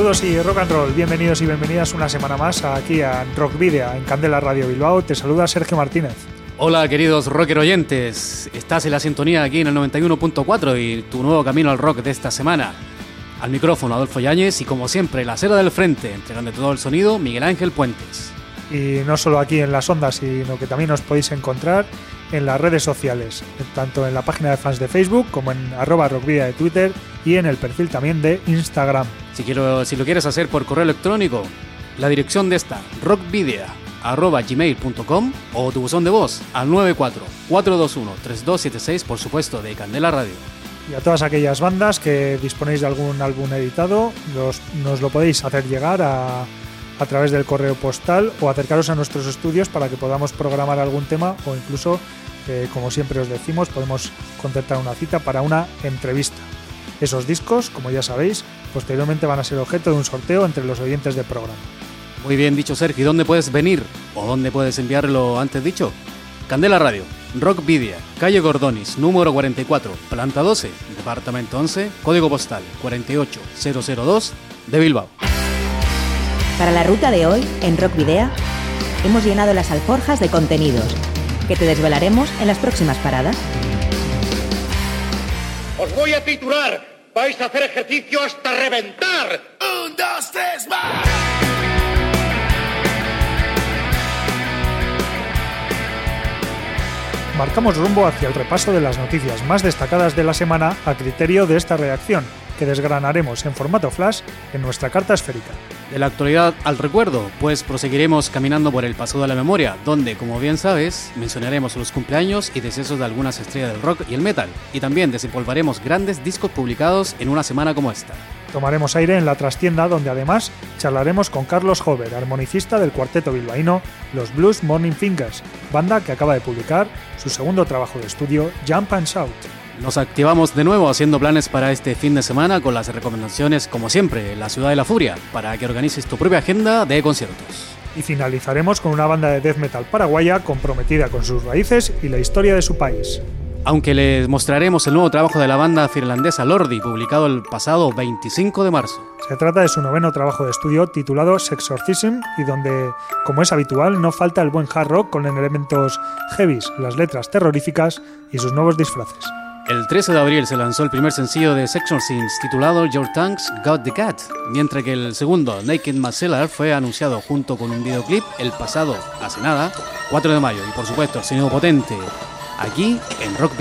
Saludos y rock and roll, bienvenidos y bienvenidas una semana más aquí a Rock Video en Candela Radio Bilbao. Te saluda Sergio Martínez. Hola queridos rocker oyentes, estás en la sintonía aquí en el 91.4 y tu nuevo camino al rock de esta semana. Al micrófono Adolfo Yáñez y como siempre la acera del frente, entregando todo el sonido Miguel Ángel Puentes. Y no solo aquí en las ondas, sino que también os podéis encontrar en las redes sociales, tanto en la página de fans de Facebook como en arroba rockvidia de Twitter y en el perfil también de Instagram. Si, quiero, si lo quieres hacer por correo electrónico, la dirección de esta, rockvidia.gmail.com o tu buzón de voz al 94-421-3276, por supuesto, de Candela Radio. Y a todas aquellas bandas que disponéis de algún álbum editado, nos lo podéis hacer llegar a, a través del correo postal o acercaros a nuestros estudios para que podamos programar algún tema o incluso, eh, como siempre os decimos, podemos concertar una cita para una entrevista. Esos discos, como ya sabéis, posteriormente van a ser objeto de un sorteo entre los oyentes del programa. Muy bien dicho, Sergio. ¿Y dónde puedes venir o dónde puedes enviarlo antes dicho? Candela Radio, Rock Vidia, calle Gordonis, número 44, planta 12, departamento 11, código postal 48002 de Bilbao. Para la ruta de hoy, en Rock Video, hemos llenado las alforjas de contenidos que te desvelaremos en las próximas paradas. Os voy a titular. Vais a hacer ejercicio hasta reventar. Un, dos, tres, más. Marcamos rumbo hacia el repaso de las noticias más destacadas de la semana a criterio de esta reacción, que desgranaremos en formato flash en nuestra carta esférica. De la actualidad al recuerdo, pues proseguiremos caminando por el pasado de la memoria, donde, como bien sabes, mencionaremos los cumpleaños y decesos de algunas estrellas del rock y el metal, y también desempolvaremos grandes discos publicados en una semana como esta. Tomaremos aire en la trastienda, donde además charlaremos con Carlos Hover, armonicista del cuarteto bilbaíno Los Blues Morning Fingers, banda que acaba de publicar su segundo trabajo de estudio, Jump and Shout. Nos activamos de nuevo haciendo planes para este fin de semana con las recomendaciones, como siempre, La Ciudad de la Furia, para que organices tu propia agenda de conciertos. Y finalizaremos con una banda de death metal paraguaya comprometida con sus raíces y la historia de su país. Aunque les mostraremos el nuevo trabajo de la banda finlandesa Lordi, publicado el pasado 25 de marzo. Se trata de su noveno trabajo de estudio titulado Sexorcism y donde, como es habitual, no falta el buen hard rock con elementos heavies, las letras terroríficas y sus nuevos disfraces. El 13 de abril se lanzó el primer sencillo de Section Scenes titulado Your Tongues Got the Cat, mientras que el segundo, Naked Macellar, fue anunciado junto con un videoclip el pasado, hace nada, 4 de mayo. Y por supuesto, el sonido potente, aquí en Rock.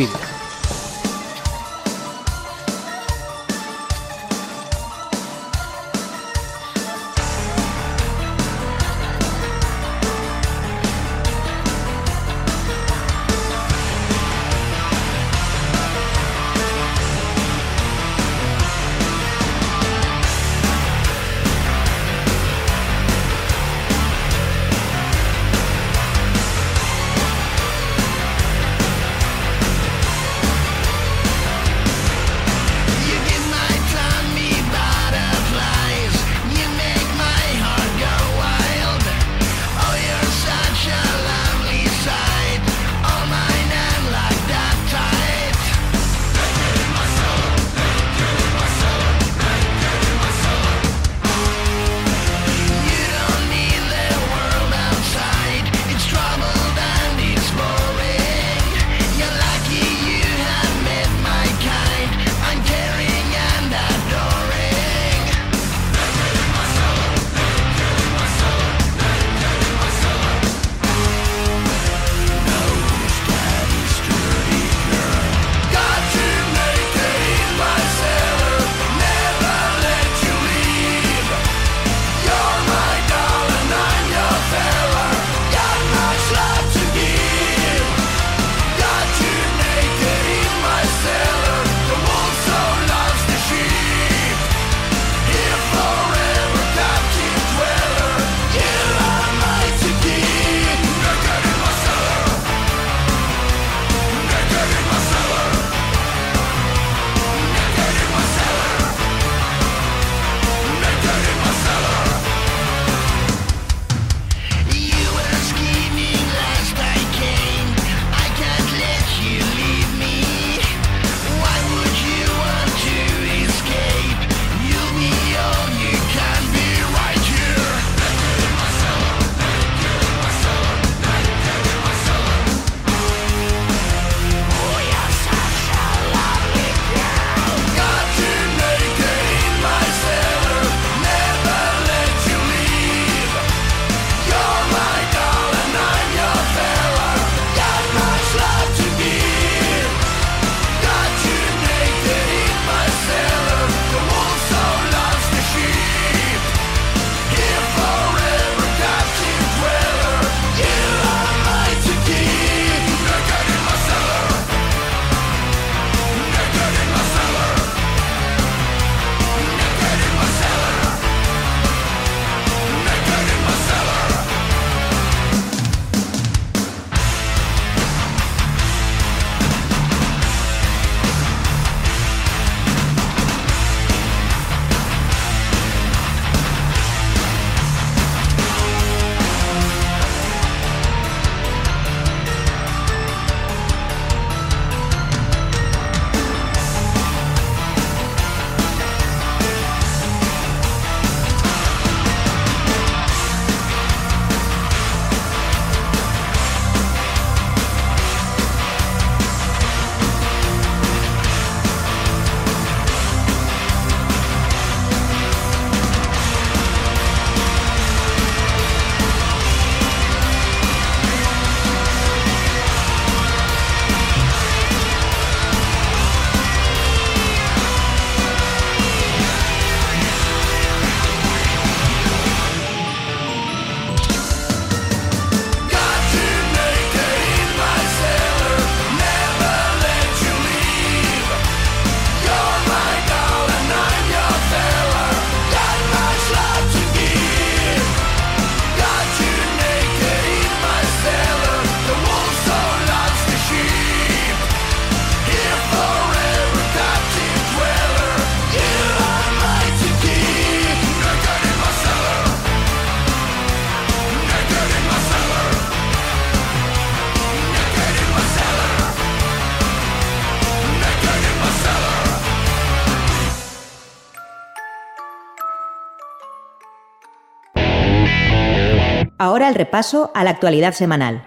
Ahora el repaso a la actualidad semanal,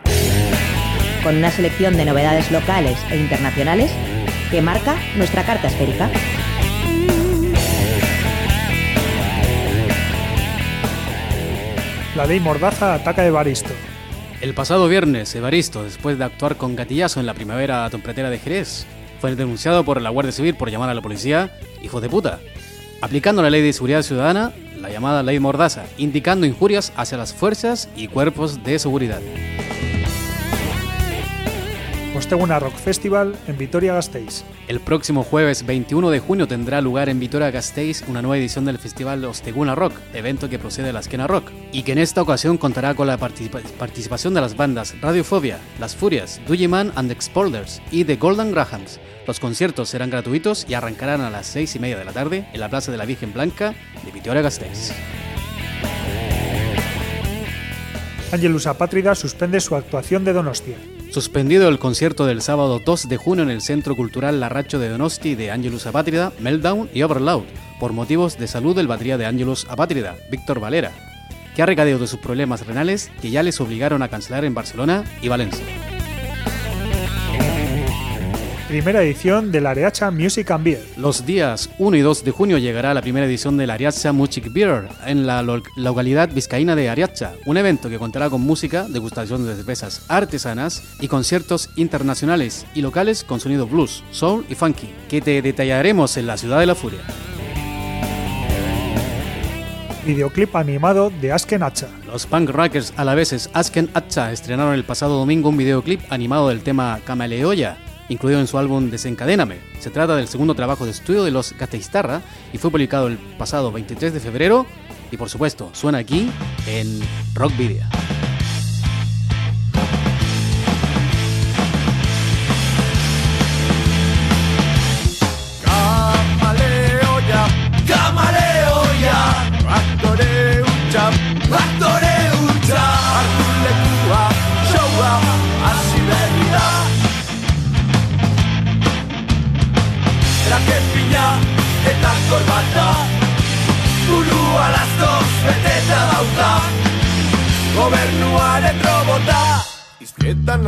con una selección de novedades locales e internacionales que marca nuestra carta esférica. La ley Mordaza ataca a Evaristo. El pasado viernes, Evaristo, después de actuar con gatillazo en la primavera tempretera de Jerez, fue denunciado por la Guardia Civil por llamar a la policía hijo de puta, aplicando la ley de seguridad ciudadana, la llamada ley Mordaza, indicando injurias hacia las fuerzas y cuerpos de seguridad. Osteguna Rock Festival en Vitoria-Gasteiz. El próximo jueves 21 de junio tendrá lugar en Vitoria-Gasteiz una nueva edición del Festival Osteguna Rock, evento que procede de la Esquena Rock, y que en esta ocasión contará con la participación de las bandas Radiofobia, Las Furias, Dujiman and the Expolders y The Golden Grahams. Los conciertos serán gratuitos y arrancarán a las 6 y media de la tarde en la Plaza de la Virgen Blanca de Vitoria-Gasteiz. Angelus Apátrida suspende su actuación de Donostia. Suspendido el concierto del sábado 2 de junio en el Centro Cultural Larracho de Donosti de Angelus Apátrida, Meltdown y Overloud, por motivos de salud del batería de Angelus Apátrida, Víctor Valera, que ha recadido de sus problemas renales que ya les obligaron a cancelar en Barcelona y Valencia primera edición del Areacha Music and Beer. Los días 1 y 2 de junio llegará la primera edición del Areacha Music Beer en la localidad vizcaína de Ariacha, un evento que contará con música, degustación de cervezas artesanas y conciertos internacionales y locales con sonido blues, soul y funky, que te detallaremos en la Ciudad de la Furia. Videoclip animado de Asken Hacha. Los punk rockers alaveses Asken Hacha estrenaron el pasado domingo un videoclip animado del tema Camaleoya, incluido en su álbum Desencadéname. Se trata del segundo trabajo de estudio de los Gateistarra y fue publicado el pasado 23 de febrero y por supuesto suena aquí en Rock Video.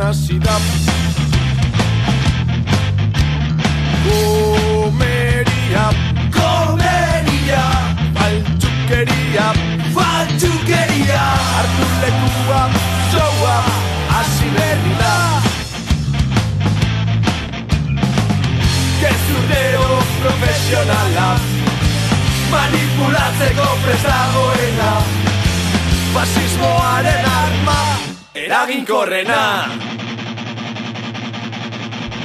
Hasi da Komeria Komeria Faltsukeria Faltsukeria Artu lekua Showa Asi berri da Gezurreo profesionala manipulatzeko prestagoena Fasismoaren arma eraginkorrena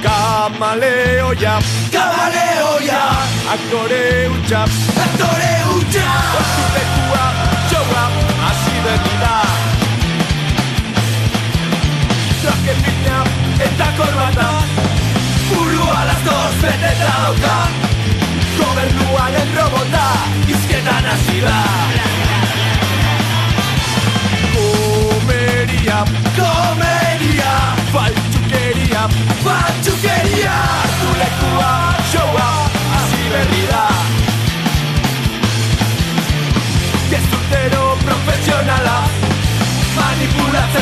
Kamaleoia Kamaleoia Aktore hutsa Aktore hutsa Kontu bekua Joa Hasi beti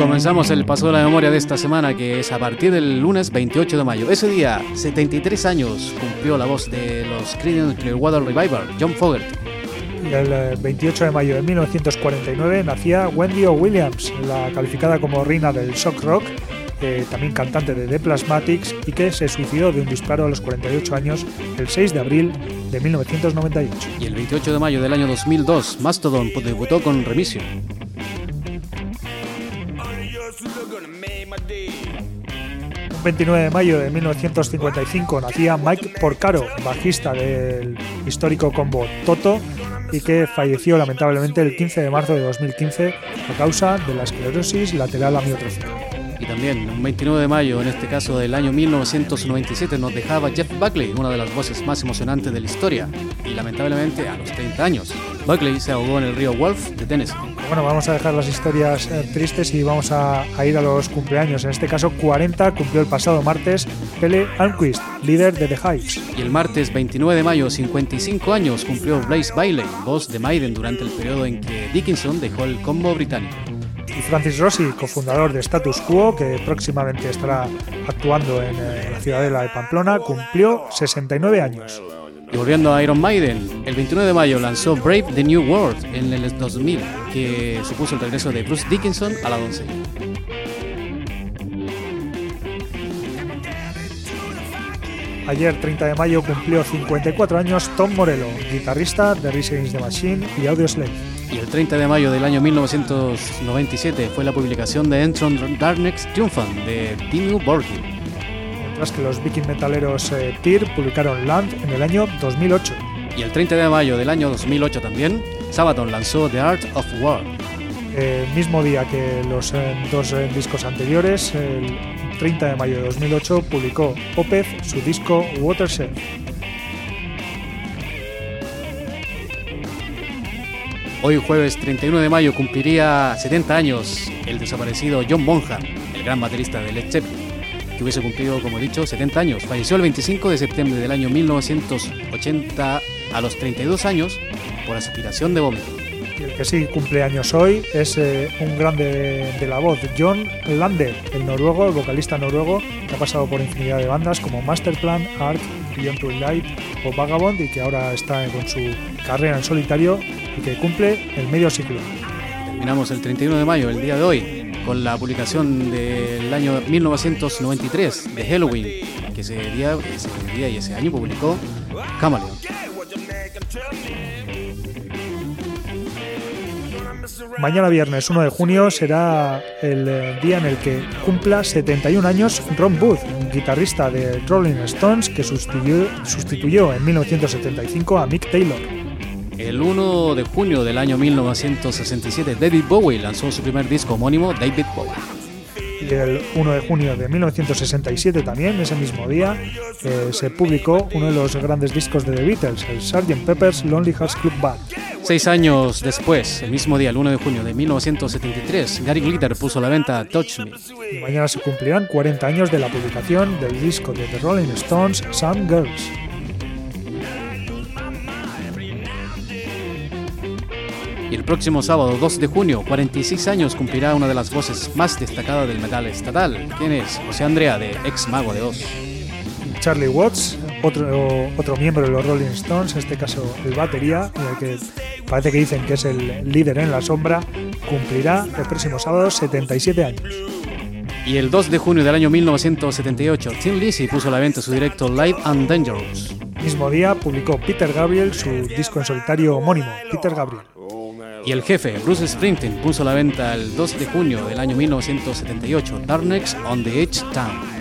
Comenzamos el paso de la memoria de esta semana, que es a partir del lunes 28 de mayo. Ese día, 73 años, cumplió la voz de los Creedence Clearwater Revival, John Fogerty el 28 de mayo de 1949 nacía Wendy O'Williams, la calificada como reina del shock rock, eh, también cantante de The Plasmatics y que se suicidó de un disparo a los 48 años el 6 de abril de 1998. Y el 28 de mayo del año 2002, Mastodon debutó con Remission. 29 de mayo de 1955 nacía Mike Porcaro, bajista del histórico combo Toto, y que falleció lamentablemente el 15 de marzo de 2015 a causa de la esclerosis lateral amiotrófica. Y también, un 29 de mayo, en este caso del año 1997, nos dejaba Jeff Buckley, una de las voces más emocionantes de la historia, y lamentablemente a los 30 años. Buckley se ahogó en el río Wolf de Tennessee. Bueno, vamos a dejar las historias eh, tristes y vamos a, a, ir a los cumpleaños. En este caso, 40 cumplió el pasado martes Pele Almquist, líder de The Hives. Y el martes 29 de mayo, 55 años, cumplió Blaze Bailey, voz de Maiden durante el periodo en que Dickinson dejó el combo británico y Francis Rossi, cofundador de Status Quo, que próximamente estará actuando en eh, la ciudadela de Pamplona, cumplió 69 años. Y volviendo a Iron Maiden, el 29 de mayo lanzó Brave the New World en el 2000, que supuso el regreso de Bruce Dickinson a la doncella. Ayer, 30 de mayo, cumplió 54 años Tom Morello, guitarrista de Rise Against the Machine y Audioslave. Y el 30 de mayo del año 1997 fue la publicación de Entron Darkness Triumphant de Dimmu Borgir. Mientras que los viking metaleros eh, Tyr publicaron Land en el año 2008. Y el 30 de mayo del año 2008 también, Sabaton lanzó The Art of War. El mismo día que los eh, dos eh, discos anteriores, el 30 de mayo de 2008, publicó Opeth su disco Watershed. Hoy jueves 31 de mayo cumpliría 70 años el desaparecido John Bonham, el gran baterista de Led Zeppelin, que hubiese cumplido, como he dicho, 70 años. Falleció el 25 de septiembre del año 1980 a los 32 años por aspiración de vómito. El que sí cumple años hoy es eh, un grande de la voz, John Lander, el noruego, el vocalista noruego, que ha pasado por infinidad de bandas como Masterplan, Ark, Beyond Twilight o Vagabond y que ahora está con su carrera en solitario y que cumple el medio siglo. Terminamos el 31 de mayo, el día de hoy, con la publicación del año 1993 de Halloween, que ese día, ese día y ese año publicó Camaleon. Mañana viernes 1 de junio será el eh, día en el que cumpla 71 años Ron Booth, un guitarrista de Rolling Stones que sustituyó, sustituyó en 1975 a Mick Taylor. El 1 de junio del año 1967, David Bowie lanzó su primer disco homónimo, David Bowie. Y el 1 de junio de 1967 también, ese mismo día, eh, se publicó uno de los grandes discos de The Beatles, el Sgt. Pepper's Lonely Hearts Club Band. Seis años después, el mismo día, el 1 de junio de 1973, Gary Glitter puso a la venta Touch Me. Y mañana se cumplirán 40 años de la publicación del disco de The Rolling Stones, Some Girls. Y el próximo sábado 2 de junio, 46 años, cumplirá una de las voces más destacadas del metal estatal. ¿Quién es? José Andrea, de ex Mago de Oz. Charlie Watts, otro, otro miembro de los Rolling Stones, en este caso el batería, el que parece que dicen que es el líder en la sombra, cumplirá el próximo sábado 77 años. Y el 2 de junio del año 1978, Tim Lizzy puso a la venta su directo Live and Dangerous. Mismo día publicó Peter Gabriel su disco en solitario homónimo, Peter Gabriel. Y el jefe, Bruce Springsteen, puso a la venta el 2 de junio del año 1978, Darkness on the Edge Town.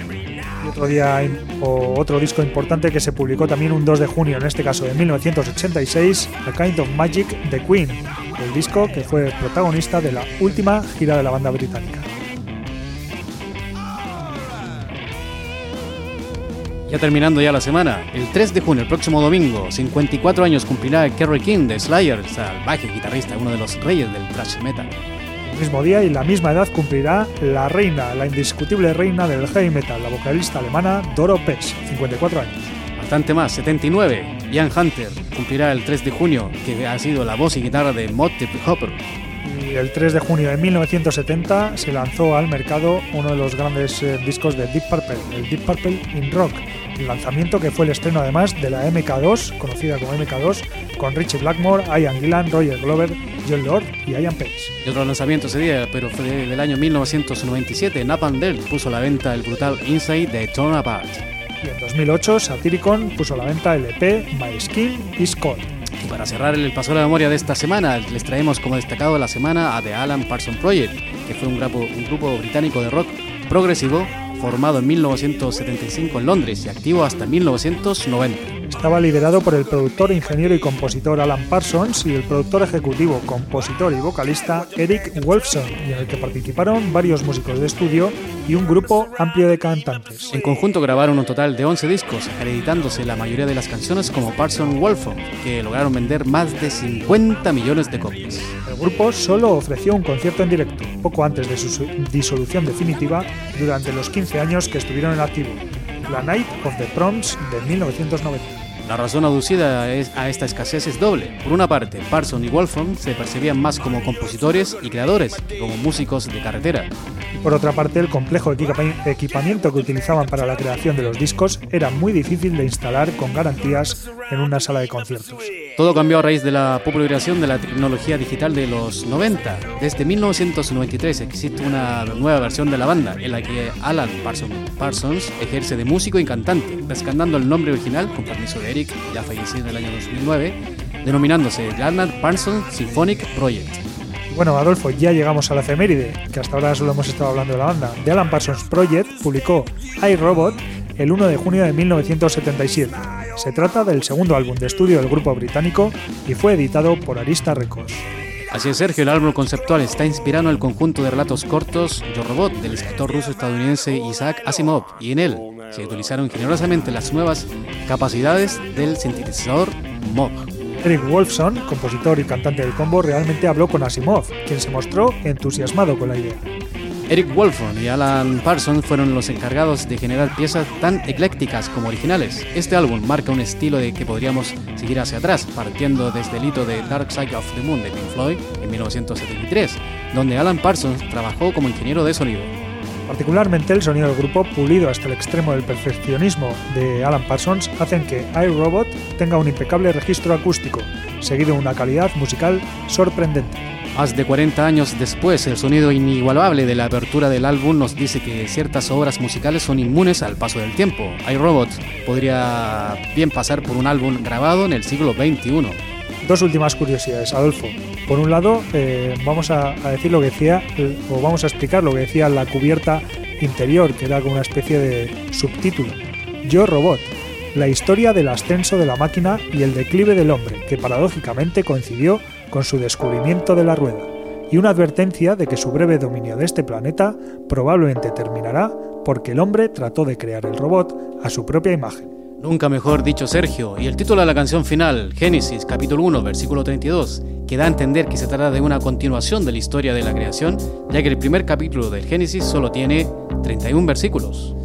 Otro día o otro disco importante que se publicó también un 2 de junio, en este caso de 1986, A Kind of Magic de Queen, el disco que fue protagonista de la última gira de la banda británica. Ya terminando ya la semana, el 3 de junio, el próximo domingo, 54 años cumplirá Kerry King de Slayer, salvaje guitarrista, uno de los reyes del thrash metal. El mismo día y la misma edad cumplirá la reina, la indiscutible reina del heavy metal, la vocalista alemana Doro Pesch, 54 años. Bastante más, 79. Ian Hunter cumplirá el 3 de junio, que ha sido la voz y guitarra de Mod Hopper. Y el 3 de junio de 1970 se lanzó al mercado uno de los grandes eh, discos de Deep Purple, el Deep Purple in Rock, lanzamiento que fue el estreno además de la MK2, conocida como MK2, con Richie Blackmore, Ian Gillan, Roger Glover, John Lord y Ian Pace. Y otro lanzamiento ese día, pero fue del año 1997, Napalm Death puso a la venta el brutal Inside de Torn Apart. Y en 2008, Satyricon puso a la venta el EP My Skin is Cold. Y para cerrar el paso de la memoria de esta semana, les traemos como destacado de la semana a The Alan Parsons Project, que fue un grupo, un grupo británico de rock progresivo formado en 1975 en Londres y activo hasta 1990. Estaba liderado por el productor, ingeniero y compositor Alan Parsons y el productor ejecutivo, compositor y vocalista Eric Wolfson, y en el que participaron varios músicos de estudio y un grupo amplio de cantantes. En conjunto grabaron un total de 11 discos, acreditándose la mayoría de las canciones como Parsons Wolfson, que lograron vender más de 50 millones de copias. El grupo solo ofreció un concierto en directo, poco antes de su disolución definitiva, durante los 15 años que estuvieron en activo, la Night of the Proms de 1990. La razón aducida a esta escasez es doble. Por una parte, Parson y Wolfram se percibían más como compositores y creadores que como músicos de carretera. Por otra parte, el complejo equipamiento que utilizaban para la creación de los discos era muy difícil de instalar con garantías en una sala de conciertos. Todo cambió a raíz de la popularización de la tecnología digital de los 90. Desde 1993 existe una nueva versión de la banda en la que Alan Parsons ejerce de músico y cantante, rescatando el nombre original con permiso de Eric, ya fallecido en el año 2009, denominándose Alan Parsons Symphonic Project. Bueno, Adolfo, ya llegamos a la efeméride, que hasta ahora solo hemos estado hablando de la banda. The Alan Parsons Project publicó iRobot el 1 de junio de 1977. Se trata del segundo álbum de estudio del grupo británico y fue editado por Arista Records. Así es, Sergio, el álbum conceptual está inspirado en el conjunto de relatos cortos Yo Robot del escritor ruso-estadounidense Isaac Asimov y en él se utilizaron generosamente las nuevas capacidades del sintetizador Moog. Eric Wolfson, compositor y cantante del combo, realmente habló con Asimov, quien se mostró entusiasmado con la idea. Eric Wolfram y Alan Parsons fueron los encargados de generar piezas tan eclécticas como originales. Este álbum marca un estilo de que podríamos seguir hacia atrás, partiendo desde el hito de Dark Side of the Moon de Pink Floyd en 1973, donde Alan Parsons trabajó como ingeniero de sonido. Particularmente el sonido del grupo, pulido hasta el extremo del perfeccionismo de Alan Parsons, hacen que iRobot tenga un impecable registro acústico, seguido de una calidad musical sorprendente. Más de 40 años después, el sonido inigualable de la apertura del álbum nos dice que ciertas obras musicales son inmunes al paso del tiempo. iRobot podría bien pasar por un álbum grabado en el siglo XXI. Dos últimas curiosidades, Adolfo. Por un lado, eh, vamos a, decir lo que decía, o vamos a explicar lo que decía la cubierta interior, que era como una especie de subtítulo. Yo Robot, la historia del ascenso de la máquina y el declive del hombre, que paradójicamente coincidió con su descubrimiento de la rueda, y una advertencia de que su breve dominio de este planeta probablemente terminará porque el hombre trató de crear el robot a su propia imagen. Nunca mejor dicho Sergio, y el título de la canción final, Génesis capítulo 1, versículo 32, que da a entender que se trata de una continuación de la historia de la creación, ya que el primer capítulo del Génesis solo tiene 31 versículos.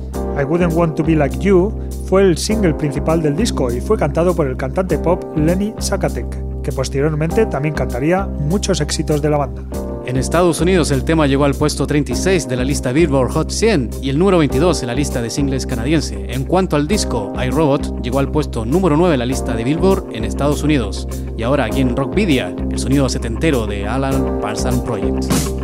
I Wouldn't Want to Be Like You fue el single principal del disco y fue cantado por el cantante pop Lenny Sakatek que posteriormente también cantaría muchos éxitos de la banda. En Estados Unidos el tema llegó al puesto 36 de la lista Billboard Hot 100 y el número 22 en la lista de singles canadiense. En cuanto al disco, iRobot llegó al puesto número 9 en la lista de Billboard en Estados Unidos. Y ahora aquí en Rockvidia, el sonido setentero de Alan Parsons Project.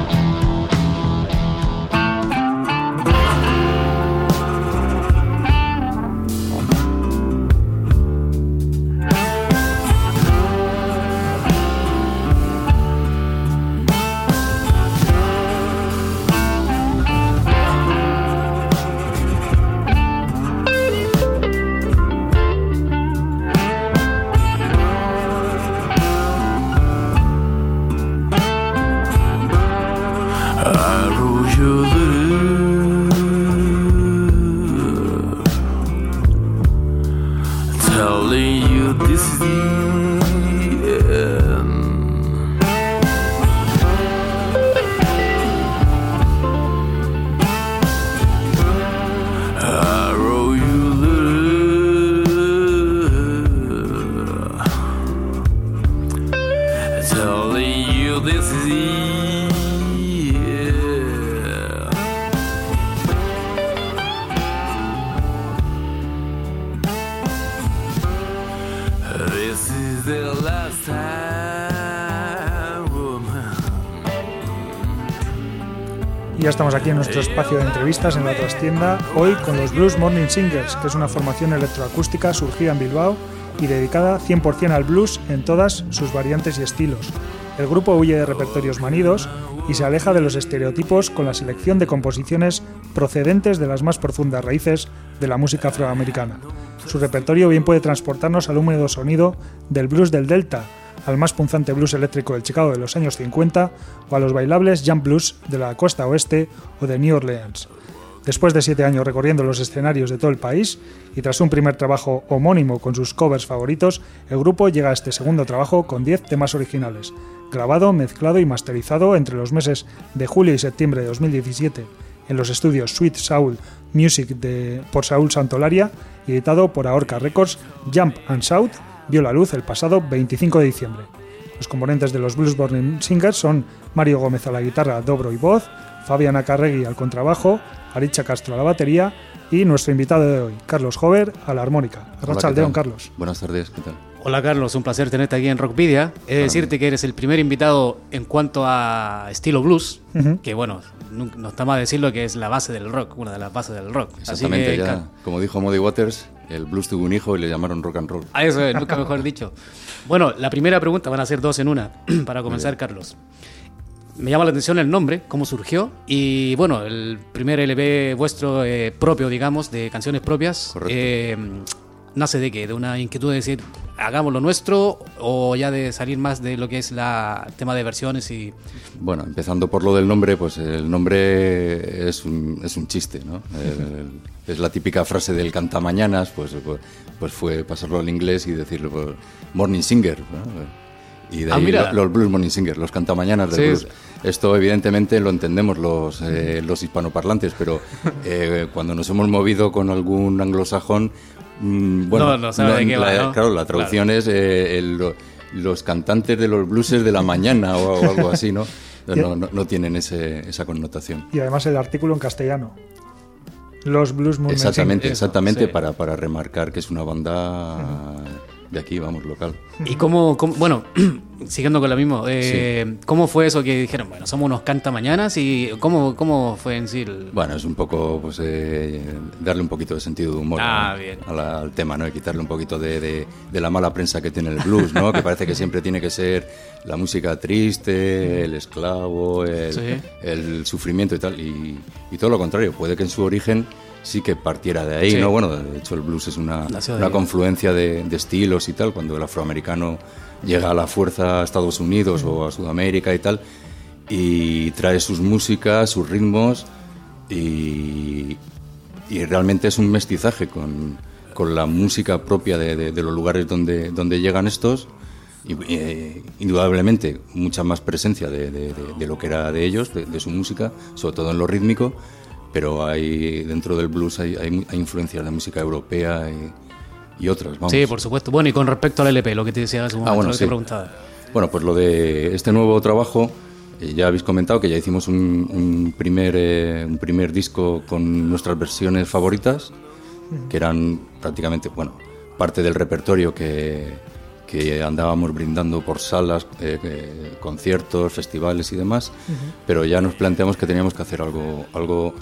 Estamos aquí en nuestro espacio de entrevistas en la trastienda, hoy con los Blues Morning Singers, que es una formación electroacústica surgida en Bilbao y dedicada 100% al blues en todas sus variantes y estilos. El grupo huye de repertorios manidos y se aleja de los estereotipos con la selección de composiciones procedentes de las más profundas raíces de la música afroamericana. Su repertorio bien puede transportarnos al húmedo sonido del blues del Delta, al más punzante blues eléctrico del Chicago de los años 50 o a los bailables jump blues de la costa oeste o de New Orleans. Después de siete años recorriendo los escenarios de todo el país y tras un primer trabajo homónimo con sus covers favoritos, el grupo llega a este segundo trabajo con 10 temas originales, grabado, mezclado y masterizado entre los meses de julio y septiembre de 2017 en los estudios Sweet Soul Music de, por Saúl Santolaria editado por Aorca Records, Jump and Shout vio la luz el pasado 25 de diciembre. Los componentes de los Bluesborne Singers son Mario Gómez a la guitarra, dobro y voz, Fabiana Carregui al contrabajo, Aricha Castro a la batería y nuestro invitado de hoy, Carlos Jover, a la armónica. Hola, Carlos. Buenas tardes, ¿qué tal? Hola Carlos, un placer tenerte aquí en Rockvidia. He de decirte que eres el primer invitado en cuanto a estilo blues, que bueno, no está mal decirlo que es la base del rock, una de las bases del rock. Exactamente, ya, como dijo Muddy Waters, el blues tuvo un hijo y le llamaron rock and roll. A eso es, nunca mejor dicho. Bueno, la primera pregunta, van a ser dos en una, para comenzar, Carlos. Me llama la atención el nombre, cómo surgió, y bueno, el primer LP vuestro eh, propio, digamos, de canciones propias. Correcto. Eh, nace de qué? De una inquietud de decir, hagamos lo nuestro o ya de salir más de lo que es la tema de versiones y... Bueno, empezando por lo del nombre, pues el nombre es un, es un chiste, ¿no? es la típica frase del cantamañanas, pues, pues, pues fue pasarlo al inglés y decirlo, pues, morning singer, Y de Ah, ahí mira. los blues morning singers, los cantamañanas del Sí, blues. Esto evidentemente lo entendemos los, eh, los hispanoparlantes, pero eh, cuando nos hemos movido con algún anglosajón, bueno, No, no sabe de qué va, la- ¿no? claro, la traducción es eh, el- los cantantes de los blueses de la mañana o, o algo así, ¿no? No, no, no tienen ese, esa connotación. Y además el artículo en castellano. Los Blues Morning Exactamente, Eso, exactamente, sí. para, para remarcar que es una banda de aquí, vamos, local. ¿Y cómo, cómo- bueno, siguiendo con lo mismo, eh, ¿cómo fue eso que dijeron, bueno, somos unos cantamañanas y cómo, cómo fue en sí el... Bueno, es un poco, pues, eh, darle un poquito de sentido de humor Ah, ¿no? bien. a la- al tema, ¿no? Y quitarle un poquito de, de- de la mala prensa que tiene el blues, ¿no? que parece que siempre tiene que ser la música triste, el esclavo, el, Sí. el sufrimiento y tal. Y, y todo lo contrario, puede que en su origen sí que partiera de ahí, Sí. ¿no? Bueno, de hecho el blues es una, una confluencia de, de estilos y tal, cuando el afroamericano llega a la fuerza a Estados Unidos o a Sudamérica y tal, y trae sus músicas, sus ritmos, y, y realmente es un mestizaje con, con la música propia de, de- de los lugares donde, donde llegan estos. Y, eh, indudablemente mucha más presencia de, de- lo que era de ellos, de, de su música, sobre todo en lo rítmico, pero hay dentro del blues hay, hay, hay influencias de música europea y, y otras. Vamos. Sí, por supuesto. Bueno, y con respecto al LP, lo que te decía hace un Ah, bueno, lo que sí. te preguntaba. Bueno, pues lo de este nuevo trabajo, eh, ya habéis comentado que ya hicimos un, un primer, eh, un primer disco con nuestras versiones favoritas, que eran prácticamente, bueno, parte del repertorio que, que andábamos brindando por salas, eh, eh, conciertos, festivales y demás, pero ya nos planteamos que teníamos que hacer algo, algo,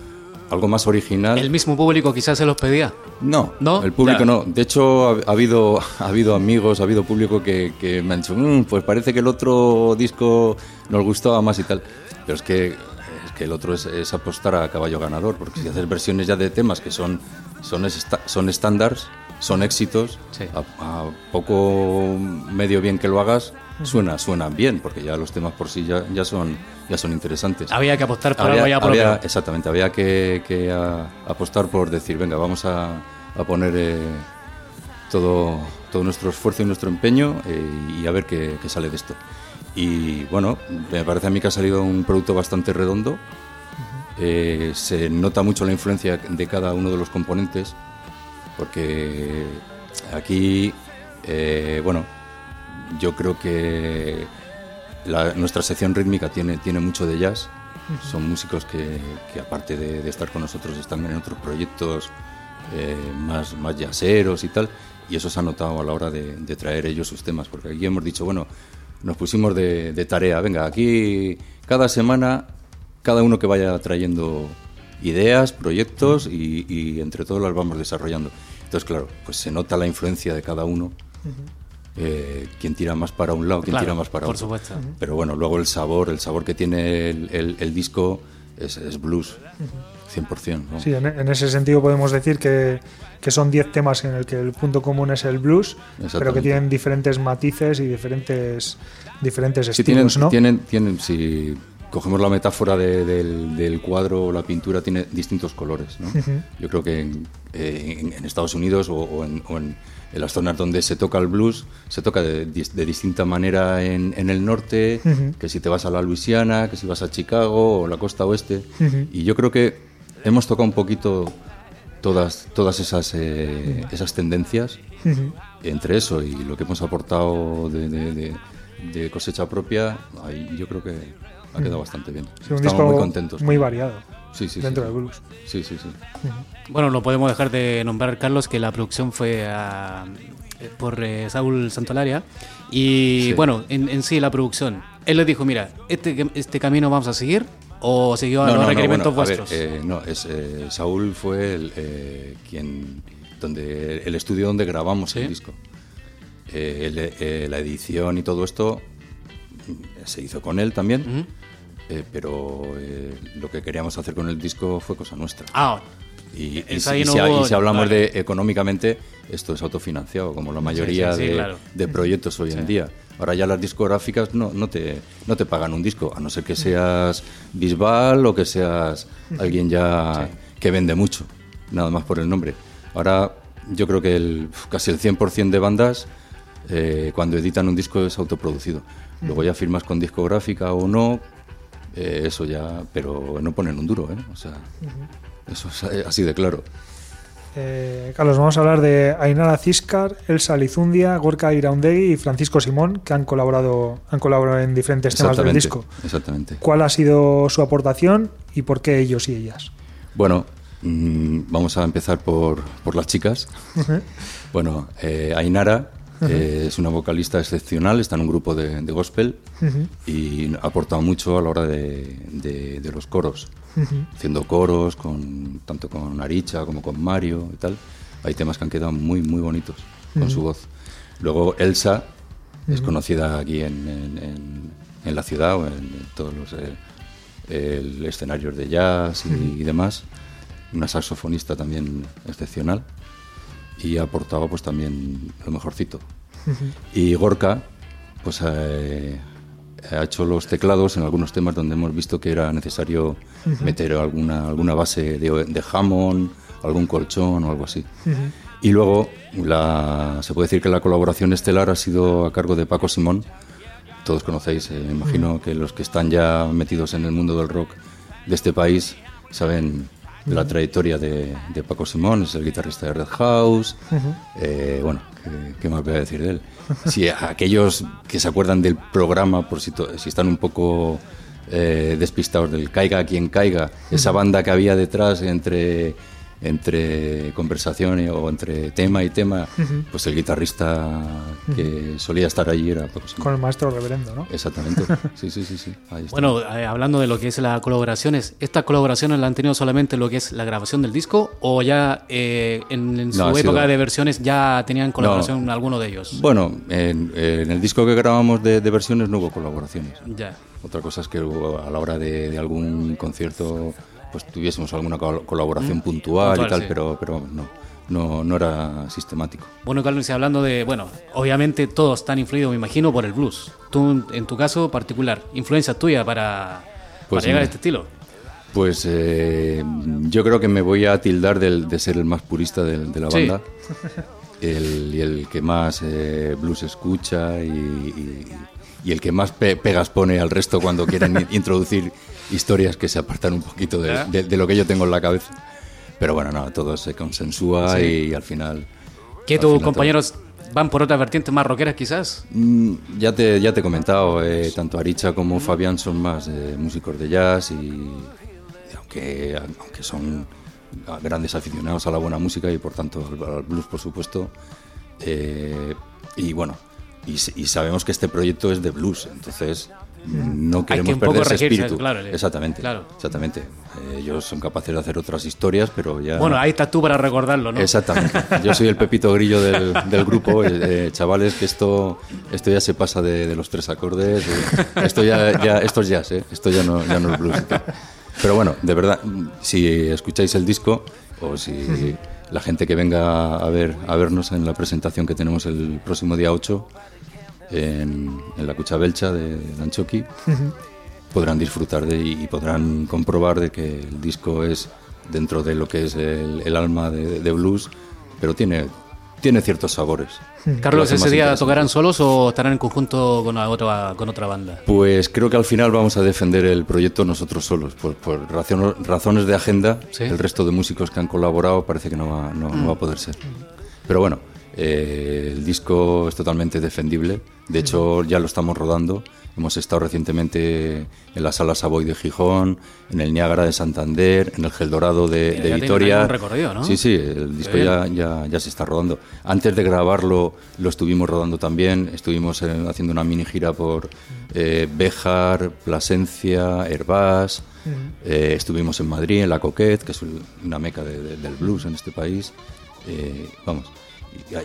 algo más original. ¿El mismo público quizás se los pedía? No, ¿No? el público Ya. no. De hecho, ha, ha habido, ha habido amigos, ha habido público que, que me han dicho, "Mm, pues parece que el otro disco nos gustaba más y tal. Pero es que, es que el otro es, es apostar a caballo ganador, porque si haces versiones ya de temas que son, son, esta- son estándares, son éxitos, Sí. a, a poco medio bien que lo hagas, suena, suenan bien, porque ya los temas por sí ya, ya, son, ya son interesantes. Había que apostar por Había- algo ya propio. había- exactamente, había que, que, a- apostar por decir, venga, vamos a, a poner eh, todo, todo nuestro esfuerzo y nuestro empeño eh, y a ver qué, qué sale de esto. Y bueno, me parece a mí que ha salido un producto bastante redondo. Eh, se nota mucho la influencia de cada uno de los componentes, porque aquí, eh, bueno, yo creo que la- nuestra sección rítmica tiene, tiene mucho de jazz. Son músicos que, que aparte de, de estar con nosotros están en otros proyectos eh, más, más jazzeros y tal. Y eso se ha notado a la hora de, de traer ellos sus temas. Porque aquí hemos dicho, bueno, nos pusimos de, de tarea. Venga, aquí cada semana, cada uno que vaya trayendo ideas, proyectos y, y entre todos las vamos desarrollando. Entonces, claro, pues se nota la influencia de cada uno. Eh, quién tira más para un lado, quién Claro, tira más para por otro. supuesto. Pero bueno, luego el sabor, el sabor que tiene el, el- el disco es, es blues, 100%. ¿no? Sí, en, en ese sentido podemos decir que, que son 10 temas en el que el punto común es el blues, pero que tienen diferentes matices y diferentes, diferentes Sí, tienen, estilos, ¿no? tienen, tienen, si cogemos la metáfora de- del, del cuadro la pintura, tiene distintos colores. ¿no? Yo creo que en, eh, en- en Estados Unidos o, o en, o en- en las zonas donde se toca el blues, se toca de, de distinta manera en, el norte, que si te vas a la Luisiana, que si vas a Chicago o la costa oeste. Y yo creo que hemos tocado un poquito todas, todas esas, eh, esas tendencias. Entre eso y lo que hemos aportado de- de cosecha propia, ahí yo creo que ha quedado bastante bien. Sí, un Estamos disco muy contentos. muy variado Sí, sí, dentro sí. del blues. Sí, sí, sí. Bueno, no podemos dejar de nombrar, Carlos, que la producción fue eh, por eh, Saúl Santolaria. Y Sí. bueno, en, en sí la producción. Él les dijo, mira, este, este camino vamos a seguir o siguió a los requerimientos bueno, a ver, vuestros. eh, no, es, eh, Saúl fue el, eh, quien, donde el estudio donde grabamos Sí. el disco. Eh, el- eh, la edición y todo esto mm, se hizo con él también, Ujú. Eh, pero eh, lo que queríamos hacer con el disco fue cosa nuestra. Ah, Y, y si, ahí y no si- hubo- y si hablamos vale. de económicamente, esto es autofinanciado, como la mayoría sí, sí, de, claro. de proyectos hoy en día. Ahora ya las discográficas no, no, te, no te pagan un disco, a no ser que seas Bisbal o que seas alguien ya que vende mucho, nada más por el nombre. Ahora yo creo que el, casi el 100% de bandas eh, cuando editan un disco es autoproducido. Luego ya firmas con discográfica o no, eh, eso ya, pero no ponen un duro, ¿eh? O sea, eso es eh, así de claro. Eh, Carlos, vamos a hablar de Ainara Ciscar, Elsa Lizundia, Gorka Iraundegui y Francisco Simón, que han colaborado, han colaborado en diferentes temas del disco. exactamente. ¿Cuál ha sido su aportación y por qué ellos y ellas? Bueno, mm, vamos a empezar por, por las chicas. Bueno, eh, Ainara eh, es una vocalista excepcional, está en un grupo de, de gospel y ha aportado mucho a la hora de, de- de los coros, haciendo coros con, tanto con Aricha como con Mario y tal. Hay temas que han quedado muy, muy bonitos con su voz. Luego Elsa es conocida aquí en, en- en- en la ciudad o en todos los eh, el escenarios de jazz y, y demás. Una saxofonista también excepcional y ha aportado pues también lo mejorcito. Y Gorka pues eh, ha hecho los teclados en algunos temas donde hemos visto que era necesario meter alguna, alguna base de, de Hammond, algún colchón o algo así. Y luego la, se puede decir que la colaboración estelar ha sido a cargo de Paco Simón. Todos conocéis, eh, imagino que los que están ya metidos en el mundo del rock de este país saben la trayectoria de, de Paco Simón, es el guitarrista de Red House. Eh, bueno, ¿qué, qué más voy a decir de él? Si aquellos que se acuerdan del programa, por si, to- si están un poco eh, despistados del Caiga quien caiga, esa banda que había detrás entre entre conversación y- o entre tema y tema, pues el guitarrista que solía estar allí era pues, Con el maestro reverendo, ¿no? Exactamente. Sí, sí, sí, sí. Ahí está. Bueno, eh, hablando de lo que es las colaboraciones, ¿estas colaboraciones la han tenido solamente lo que es la grabación del disco o ya eh, en, en su No, época sido- de versiones ya tenían colaboración alguno de ellos? Bueno, en, en el disco que grabamos de, de versiones no hubo colaboraciones. Ya. Otra cosa es que a la hora de, de algún concierto pues tuviésemos alguna col- colaboración puntual, Puntual, y tal, sí. pero, pero no, no, no era sistemático. Bueno, Carlos, y hablando de, bueno, obviamente todos están influidos, me imagino, por el blues. Tú, en tu caso particular, influencia tuya para, Pues para llegar a este estilo. Pues eh, yo creo que me voy a tildar del- de ser el más purista del- de, la Sí. banda. El, y el que más eh, blues escucha y, y- y el que más pe- pegas pone al resto cuando quieren introducir historias que se apartan un poquito de, ¿Ya? de- de lo que yo tengo en la cabeza. Pero bueno, no, todo se consensúa Sí. y al final... ¿Que al tus final compañeros van por otras vertientes más rockeras quizás? Mm, Ya te, ya te he comentado, eh, tanto Aricha como Fabián son más eh, músicos de jazz y, y aunque, aunque son grandes aficionados a la buena música y por tanto al, al blues por supuesto, eh, y bueno, y, y sabemos que este proyecto es de blues, entonces no queremos que perder ese regirse, espíritu. claro, exactamente, claro. exactamente. Eh, ellos son capaces de hacer otras historias, pero ya... Bueno, ahí estás tú para recordarlo, ¿no? Exactamente. Yo soy el Pepito Grillo del, del grupo. eh, eh, chavales, que esto, esto ya se pasa de, de los tres acordes. eh, Esto ya, ya, esto es jazz, ¿eh? Esto ya no, ya no es blues. y tal. Pero bueno, de verdad, si escucháis el disco o si la gente que venga a ver a vernos en la presentación que tenemos el próximo día 8 en, en la Cucha Belcha de Danchoqui, podrán disfrutar de y podrán comprobar de que el disco es dentro de lo que es el, el alma de, de blues, pero tiene, tiene ciertos sabores. Carlos, ¿ese día tocarán solos o estarán en conjunto con la otra, con otra banda? Pues creo que al final vamos a defender el proyecto nosotros solos, por, por razón- razones de agenda. Sí. El resto de músicos que han colaborado parece que no va, no, no va a poder ser. Pero bueno, eh, el disco es totalmente defendible. De hecho, ya lo estamos rodando. Hemos estado recientemente en la Sala Savoy de Gijón, en el Niágara de Santander, en el Gel Dorado de, de Vitoria. Sí, sí, el disco ya, ya, ya se está rodando. Antes de grabarlo lo estuvimos rodando también, estuvimos eh, haciendo una mini gira por eh, Béjar, Plasencia, Herbás, eh, estuvimos en Madrid, en La Coquette, que es una meca de- de- del blues en este país. Eh, vamos,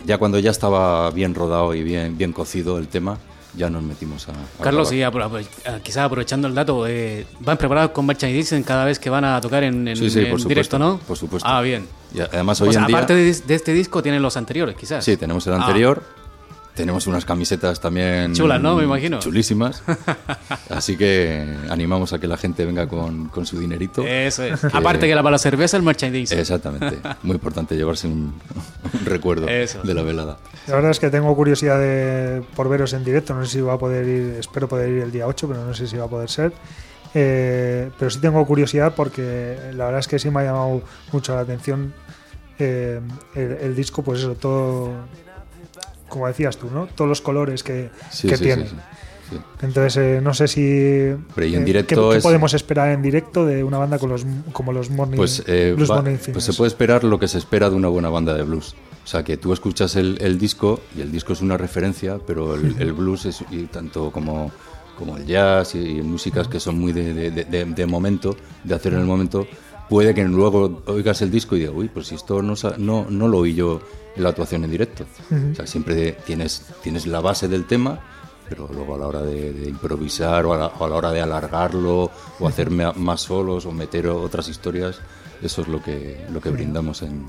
ya, cuando ya estaba bien rodado y bien, bien cocido el tema, ya nos metimos a... a Carlos, grabar. y ah, quizás aprovechando el dato, eh, ¿van preparados con merchandising cada vez que van a tocar en, en- Sí, sí, en supuesto, directo, no? por supuesto. Ah, bien. Y además O hoy sea, en día... aparte de, de este disco, tienen los anteriores, quizás. Sí, tenemos el Ah. Tenemos unas camisetas también Chulas, ¿no? Me imagino. Chulísimas. Así que animamos a que la gente venga con, con su dinerito. Eso es. Aparte que la para la cerveza, el merchandising. Exactamente. Muy importante llevarse un, un recuerdo Eso. de la velada. La verdad es que tengo curiosidad de, por veros en directo. No sé si va a poder ir, espero poder ir el día 8, pero no sé si va a poder ser. Eh, pero sí tengo curiosidad porque la verdad es que sí me ha llamado mucho la atención eh, el, el disco, pues eso, todo, como decías tú, ¿no? Todos los colores que, Sí, que sí, tiene. sí. Entonces, eh, no sé si. Pero y en eh, directo ¿qué, qué es- podemos esperar en directo de una banda con los, como los Morning, Pues, eh, Blues va- Morning pues se puede esperar lo que se espera de una buena banda de blues. O sea, que tú escuchas el, el disco y el disco es una referencia, pero el, el blues es y tanto como, como el jazz y, músicas que son muy de, de- de- de- momento, de hacer en el momento, puede que luego oigas el disco y digas, uy, pues si esto no, no, no lo oí yo la actuación en directo. O sea, siempre tienes, tienes la base del tema, pero luego a la hora de, de improvisar o a, la, o a la hora de alargarlo o hacer más solos o meter otras historias, eso es lo que, lo que brindamos en,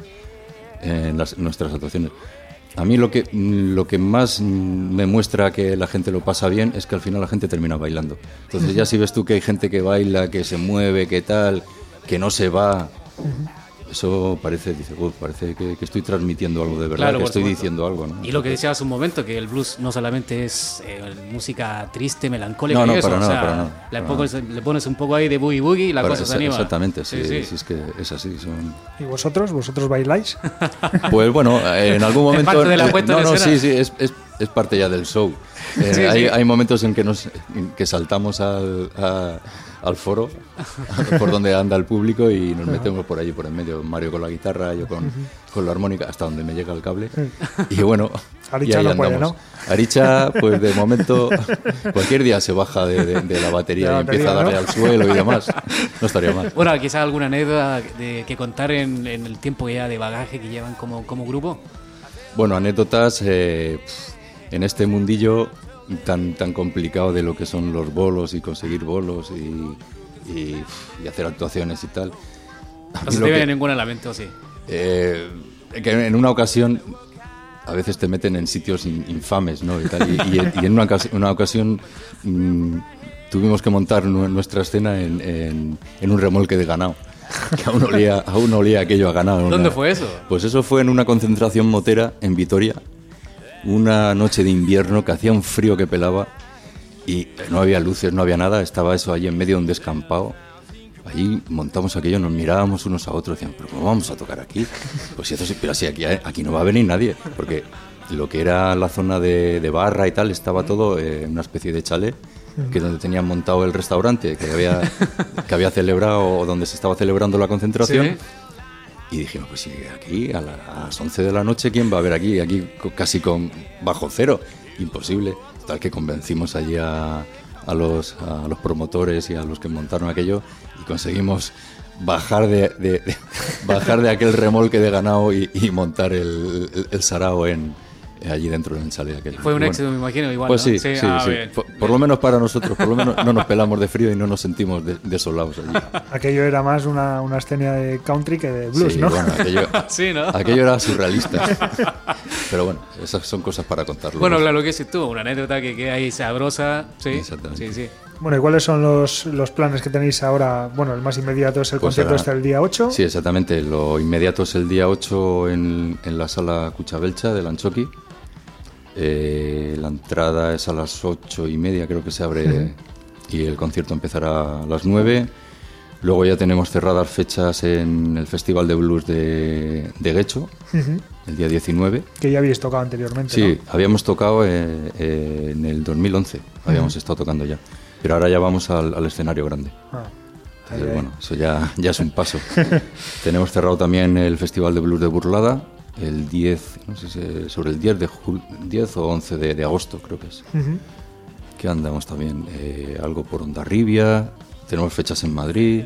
en las- nuestras actuaciones. A mí lo que, lo que más me muestra que la gente lo pasa bien es que al final la gente termina bailando. Entonces ya si ves tú que hay gente que baila, que se mueve, que tal, que no se va, eso parece, dice, "Uf, parece que, que estoy transmitiendo algo de verdad, Claro, que estoy supuesto. diciendo algo. ¿no? Y lo que decía hace un momento, que el blues no solamente es eh, música triste, melancólica, No, no, y eso, para o nada, sea, para nada, le, para pones, le pones un poco ahí de boogie boogie y la Para- cosa se exa- anima. Exactamente, sí, sí. sí, es que es así. son- ¿Y vosotros? ¿Vosotros bailáis? Pues bueno, en algún momento. parte de la no, no, escena. sí, sí, es, es, es parte ya del show. Eh, Sí, hay, sí. hay momentos en que nos en que saltamos al, a- al foro, por donde anda el público y nos metemos por allí, por en medio. Mario con la guitarra, yo con, con la armónica, hasta donde me llega el cable. Y bueno, y Aricha ahí no andamos. puede, ¿no? Aricha, pues de momento, cualquier día se baja de, de- de la batería De la y empieza a darle ¿no? al suelo y demás. No estaría mal. Bueno, quizás alguna anécdota de, que contar en, en el tiempo ya de bagaje que llevan como, como grupo. Bueno, anécdotas eh, en este mundillo tan, tan complicado de lo que son los bolos y conseguir bolos y, y, pf, y hacer actuaciones y tal. No se te viene ninguna a la mente, ¿o sí? eh, que en una ocasión a veces te meten en sitios in- infames, ¿no? Y, tal, y- y- y en una, ocasi- una ocasión mm, tuvimos que montar nu- nuestra escena en, en- en un remolque de ganado. Que aún olía, aún olía aquello a ganado. ¿Dónde Una- fue eso? Pues eso fue en una concentración motera en Vitoria, una noche de invierno que hacía un frío que pelaba y no había luces, no había nada, estaba eso allí en medio de un descampado. Allí montamos aquello, nos mirábamos unos a otros, decían, pero ¿cómo vamos a tocar aquí? Pues si eso sí, pero si aquí, aquí no va a venir nadie, porque lo que era la zona de, barra y tal estaba todo eh, en una especie de chalet, que donde tenían montado el restaurante que había, que había celebrado, o donde se estaba celebrando la concentración. Y dijimos, pues sí, aquí a, la- a las 11 de la noche, ¿quién va a ver aquí? Aquí casi con bajo cero. Imposible. Tal que convencimos allí a, los, promotores y a los que montaron aquello y conseguimos bajar de, de- de- bajar de aquel remolque de ganado y, montar el sarao en, allí dentro del chalet aquel. Fue un Bueno, éxito, me imagino, igual. Pues ¿no? sí, sí, ah, sí. bien. Por, por lo menos para nosotros, por lo menos no nos pelamos de frío y no nos sentimos de- desolados allí. Aquello era más una, una escena de country que de blues, Sí, ¿no? bueno, aquello, Sí, ¿no? aquello era surrealista. Pero bueno, esas son cosas para contarlo. Bueno, claro que sí tú, una anécdota que queda ahí sabrosa. Sí, Exactamente. sí, sí. Bueno, ¿y cuáles son los, los planes que tenéis ahora? Bueno, el más inmediato es el Pues concierto ahora- este el día 8. Sí, exactamente. Lo inmediato es el día 8 en, en la sala Cuchabelcha de Lanchoqui. Eh, la entrada es a las 8 y media, creo que se abre, y el concierto empezará a las 9. Luego ya tenemos cerradas fechas en el Festival de Blues de, de Guecho, Ujú. el día 19. Que ya habéis tocado anteriormente, Sí, habíamos tocado eh, eh, en el 2011, habíamos estado tocando ya. Pero ahora ya vamos al, al escenario grande. ¿no? Ah, Entonces, bueno, eso ya, ya es un paso. Tenemos cerrado también el Festival de Blues de Burlada, el 10, no sé si sobre el 10 de jul- 10 o 11 de, de agosto, creo que es. Ujú. Que andamos también eh, algo por Ondarribia, tenemos fechas en Madrid.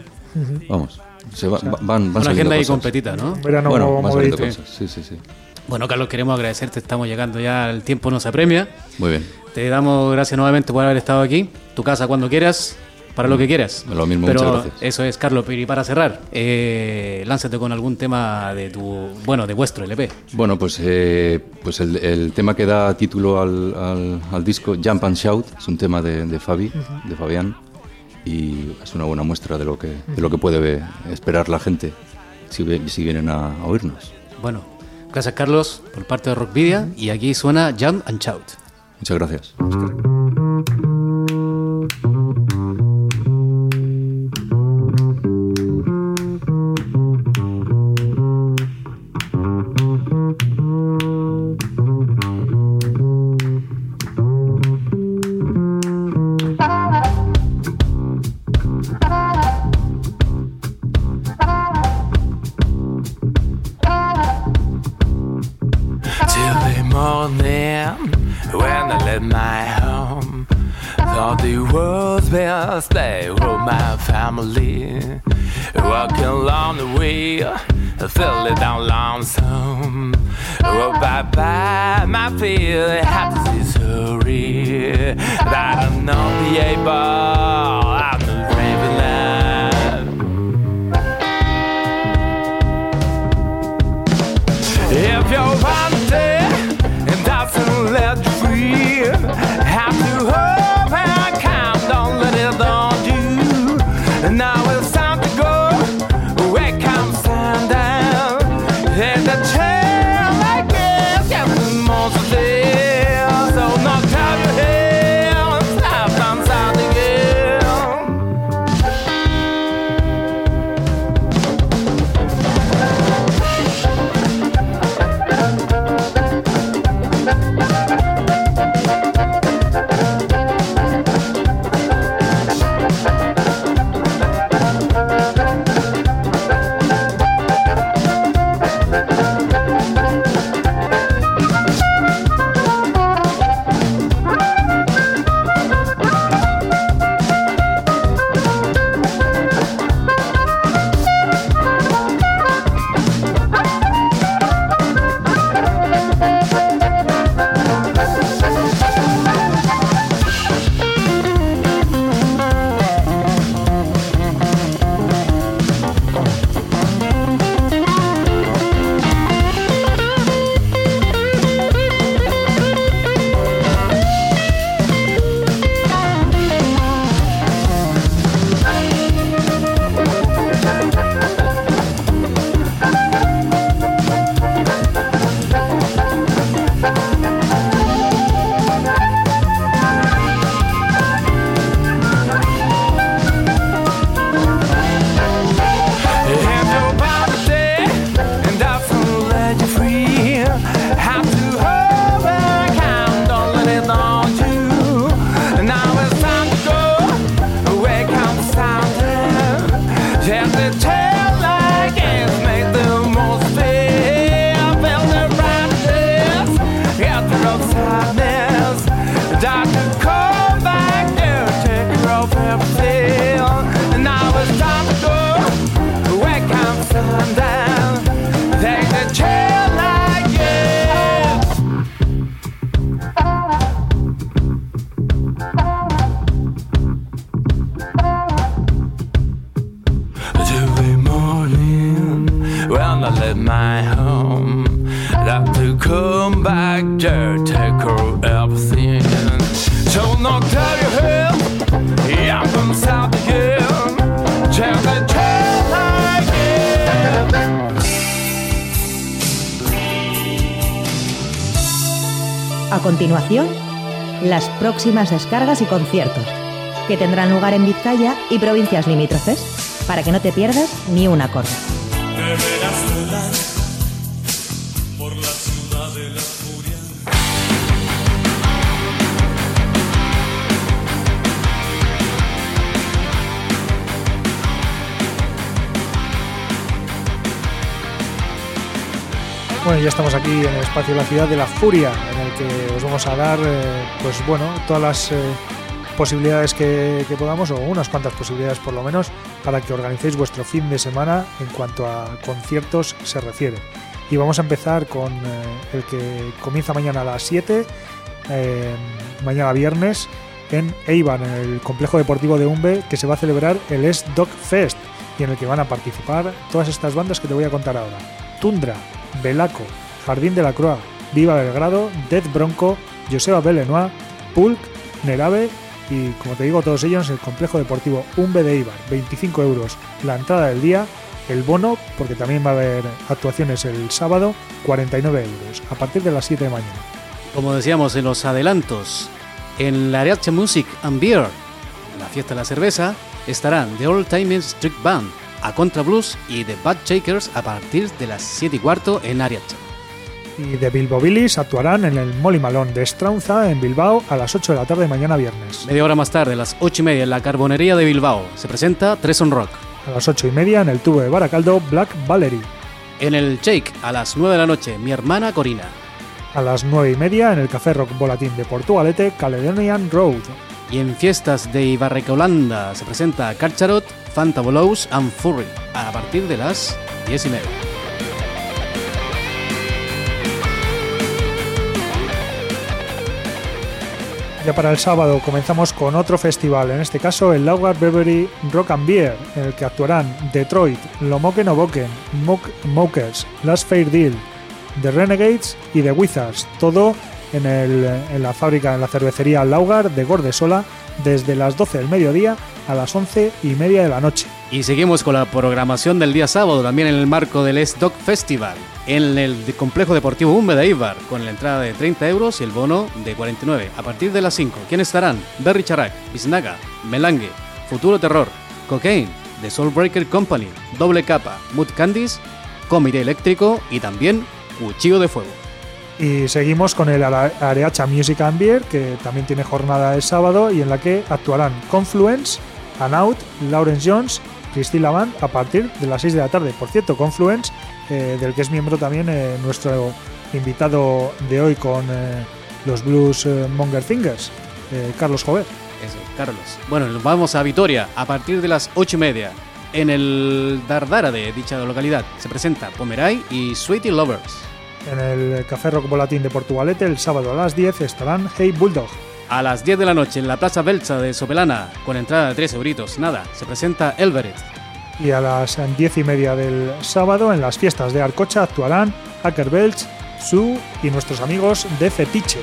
Vamos, se va- va- van, van Una agenda ahí cosas. completita, ¿no? Verano Bueno, movidito. cosas, sí, sí, sí. Bueno, Carlos, queremos agradecerte. Estamos llegando ya, el tiempo nos apremia. Muy bien. Te damos gracias nuevamente por haber estado aquí. Tu casa cuando quieras, para lo que quieras. Lo mismo, Pero muchas gracias. eso es, Carlos. Y para cerrar, eh, lánzate con algún tema de tu, bueno, de vuestro LP. Bueno, pues, eh, pues el, el tema que da título al, al- al disco, Jump and Shout, es un tema de, de Fabi, de Fabián, y es una buena muestra de lo que, de lo que puede esperar la gente si, si vienen a, a oírnos. Bueno, gracias, Carlos, por parte de Rockvidia. Y aquí suena Jump and Shout. Muchas gracias. Próximas descargas y conciertos, que tendrán lugar en Vizcaya y provincias limítrofes, para que no te pierdas ni un acorde. Bueno, ya estamos aquí en el espacio de la ciudad de la furia, que os vamos a dar, eh, pues bueno, todas las eh, posibilidades que, que podamos, o unas cuantas posibilidades por lo menos, para que organicéis vuestro fin de semana en cuanto a conciertos se refiere. Y vamos a empezar con eh, el que comienza mañana a las 7, eh, mañana viernes, en Eibar, en el complejo deportivo de Umbe, que se va a celebrar el S Dog Fest, y en el que van a participar todas estas bandas que te voy a contar ahora. Tundra, Belaco, Jardín de la Croix, Viva Belgrado, Death Bronco, Joseba Belenois, Pulk, Nerave y, como te digo, todos ellos en el complejo deportivo Umbe de Ibar. 25 euros la entrada del día, el bono, porque también va a haber actuaciones el sábado, 49 euros, a partir de las 7 de mañana. Como decíamos en los adelantos, en la Ariache Music and Beer, la fiesta de la cerveza, estarán The Old Timers Street Band, a Contra Blues y The Bad Shakers a partir de las 7 y cuarto en Ariache. Y The Bilbo Billies actuarán en el Molly Malone de Straunza, en Bilbao, a las 8 de la tarde mañana viernes. Media hora más tarde, a las 8 y media, en la Carbonería de Bilbao, se presenta Tres on Rock. A las 8 y media, en el tubo de Baracaldo, Black Valerie. En el Shake, a las 9 de la noche, mi hermana Corina. A las 9 y media, en el Café Rock Volatín de Portugalete, Caledonian Road. Y en fiestas de Ibarreca Holanda se presenta Carcharot, Fantabulous and Furry a partir de las 10 y media. Ya para el sábado comenzamos con otro festival, en este caso el Laugar Brewery Rock and Beer, en el que actuarán Detroit, Lomoken Oboken, Mok- Mokers, Last Fair Deal, The Renegades y The Wizards, todo en, la fábrica, en la cervecería Laugar de Gordesola, desde las 12 del mediodía a las 11 y media de la noche. Y seguimos con la programación del día sábado, también en el marco del S-Dog Festival, en el complejo deportivo Umbe de Ibar, con la entrada de 30 euros y el bono de 49. A partir de las 5, ¿quiénes estarán? Berry Charac, Biznaga, Melange, Futuro Terror, Cocaine, The Soulbreaker Company, Doble Capa, Mood Candies, Comité Eléctrico y también Cuchillo de Fuego. Y seguimos con el Areacha Music and Beer, que también tiene jornada el sábado y en la que actuarán Confluence, Anaut, Lawrence Jones, Priscilla Band a partir de las 6 de la tarde. Por cierto, Confluence, eh, del que es miembro también eh, nuestro invitado de hoy con eh, los Blues Monger Fingers, Carlos Jover. Eso, Carlos. Bueno, nos vamos a Vitoria a partir de las 8 y media. En el Dardara de dicha localidad se presenta Pomeray y Sweetie Lovers. En el Café Rock Volatín de Portugalete, el sábado a las 10 estarán Hey Bulldog. A las 10 de la noche en la Plaza Belcha de Sopelana, con entrada de 3 euritos, nada, se presenta Elveret. Y a las 10 y media del sábado, en las fiestas de Arcocha, actuarán Hacker Belch, Su y nuestros amigos de Fetiche.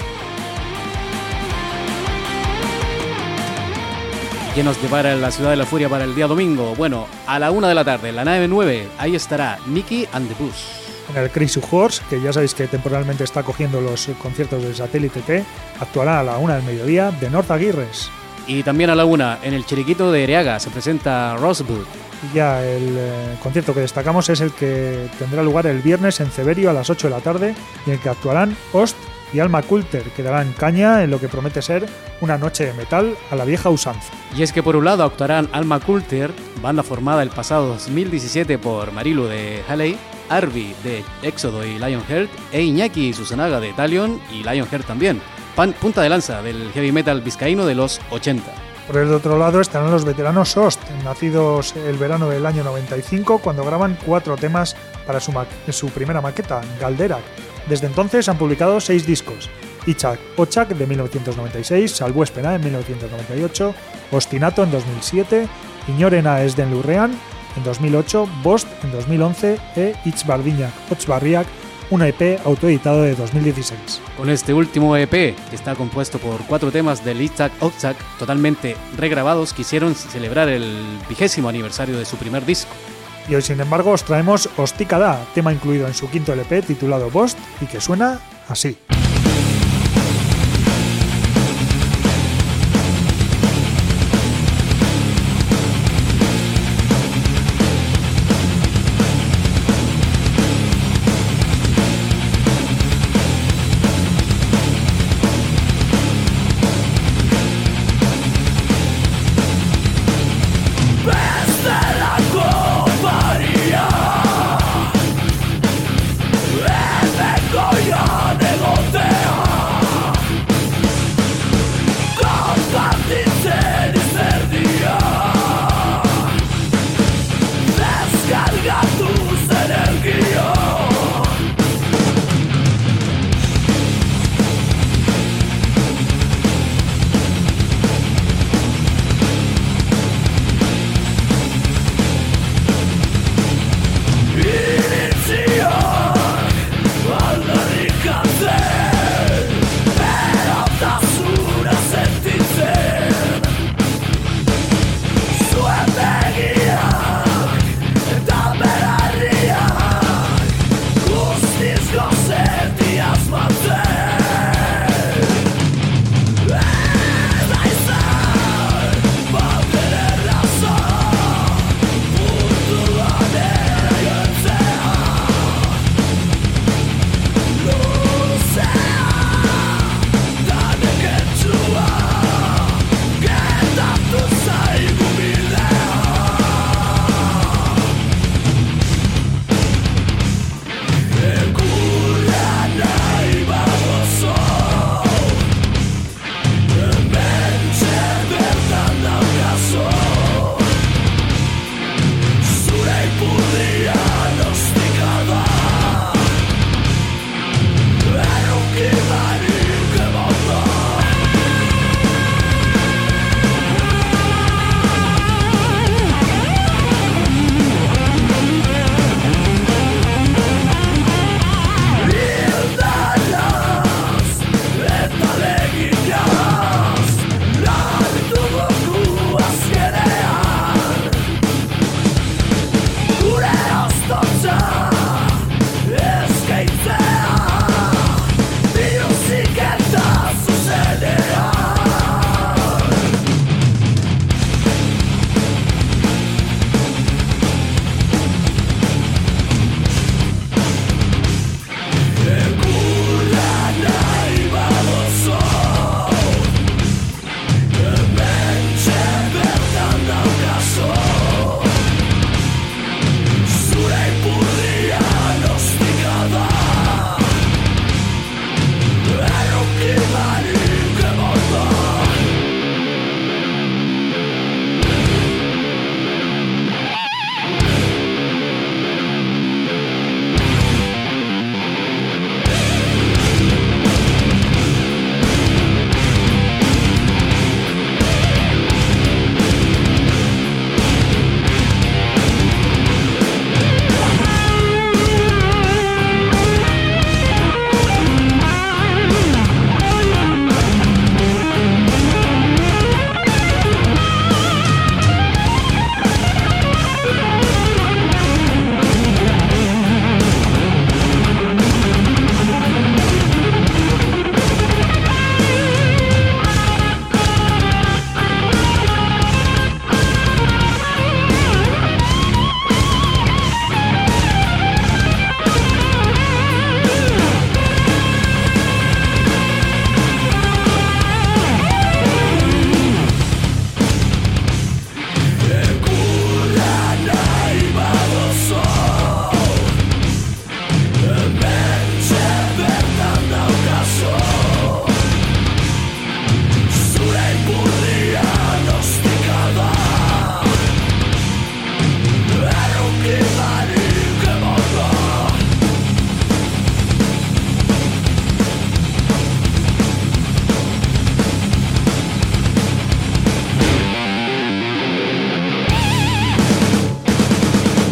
¿Quién nos depara en la ciudad de la furia para el día domingo? Bueno, a la 1 de la tarde, en la nave 9, ahí estará Nicky and the Bus. En el Crazy Horse, que ya sabéis que temporalmente está cogiendo los conciertos del Satélite T, actuará a la 1 del mediodía de North Aguirres. Y también a la 1, en el Chiriquito de Ereaga, se presenta Rosewood. Y ya el eh, concierto que destacamos es el que tendrá lugar el viernes en Ceberio a las 8 de la tarde, y en el que actuarán Ost y Alma Coulter, que darán caña en lo que promete ser una noche de metal a la vieja usanza. Y es que por un lado actuarán Alma Coulter, banda formada el pasado 2017 por Marilu de Halley, Arby de Éxodo y Lionheart, e Iñaki Susanaga de Talion y Lionheart también, pan, punta de lanza del heavy metal vizcaíno de los 80. Por el otro lado estarán los veteranos Sost, nacidos el verano del año 95, cuando graban cuatro temas para su, su primera maqueta, Galderak. Desde entonces han publicado seis discos, Ichak Ochak de 1996, Salbuespena en 1998, Ostinato en 2007, Iñorena Esden Lurrean en 2008, Bost en 2011 e Itzbardiñak Ochbarriak, un EP autoeditado de 2016. Con este último EP, que está compuesto por cuatro temas del Itzak Ochak totalmente regrabados, quisieron celebrar el vigésimo aniversario de su primer disco. Y hoy, sin embargo, os traemos Ostikada, tema incluido en su quinto LP titulado Bost y que suena así.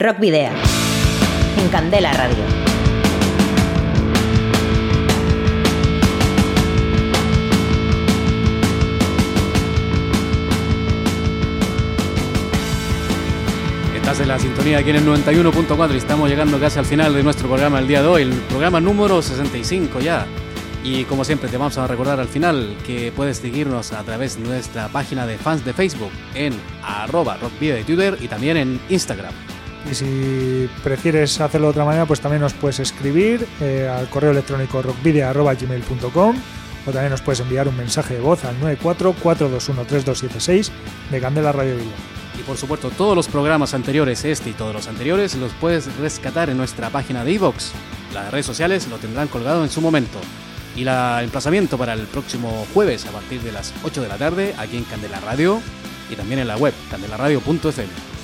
Rock Video. En Candela Radio. de la sintonía aquí en el 91.4 y estamos llegando casi al final de nuestro programa el día de hoy, el programa número 65 ya. Y como siempre te vamos a recordar al final que puedes seguirnos a través de nuestra página de fans de Facebook en arroba rockvideo de Twitter y también en Instagram. Y si prefieres hacerlo de otra manera, pues también nos puedes escribir eh, al correo electrónico rockvideo.gmail.com o también nos puedes enviar un mensaje de voz al 944213276 de Candela Radio. Y por supuesto, todos los programas anteriores, este y todos los anteriores, los puedes rescatar en nuestra página de iVoox. Las redes sociales lo tendrán colgado en su momento. Y el emplazamiento para el próximo jueves a partir de las 8 de la tarde aquí en Candela Radio y también en la web candelaradio.fm.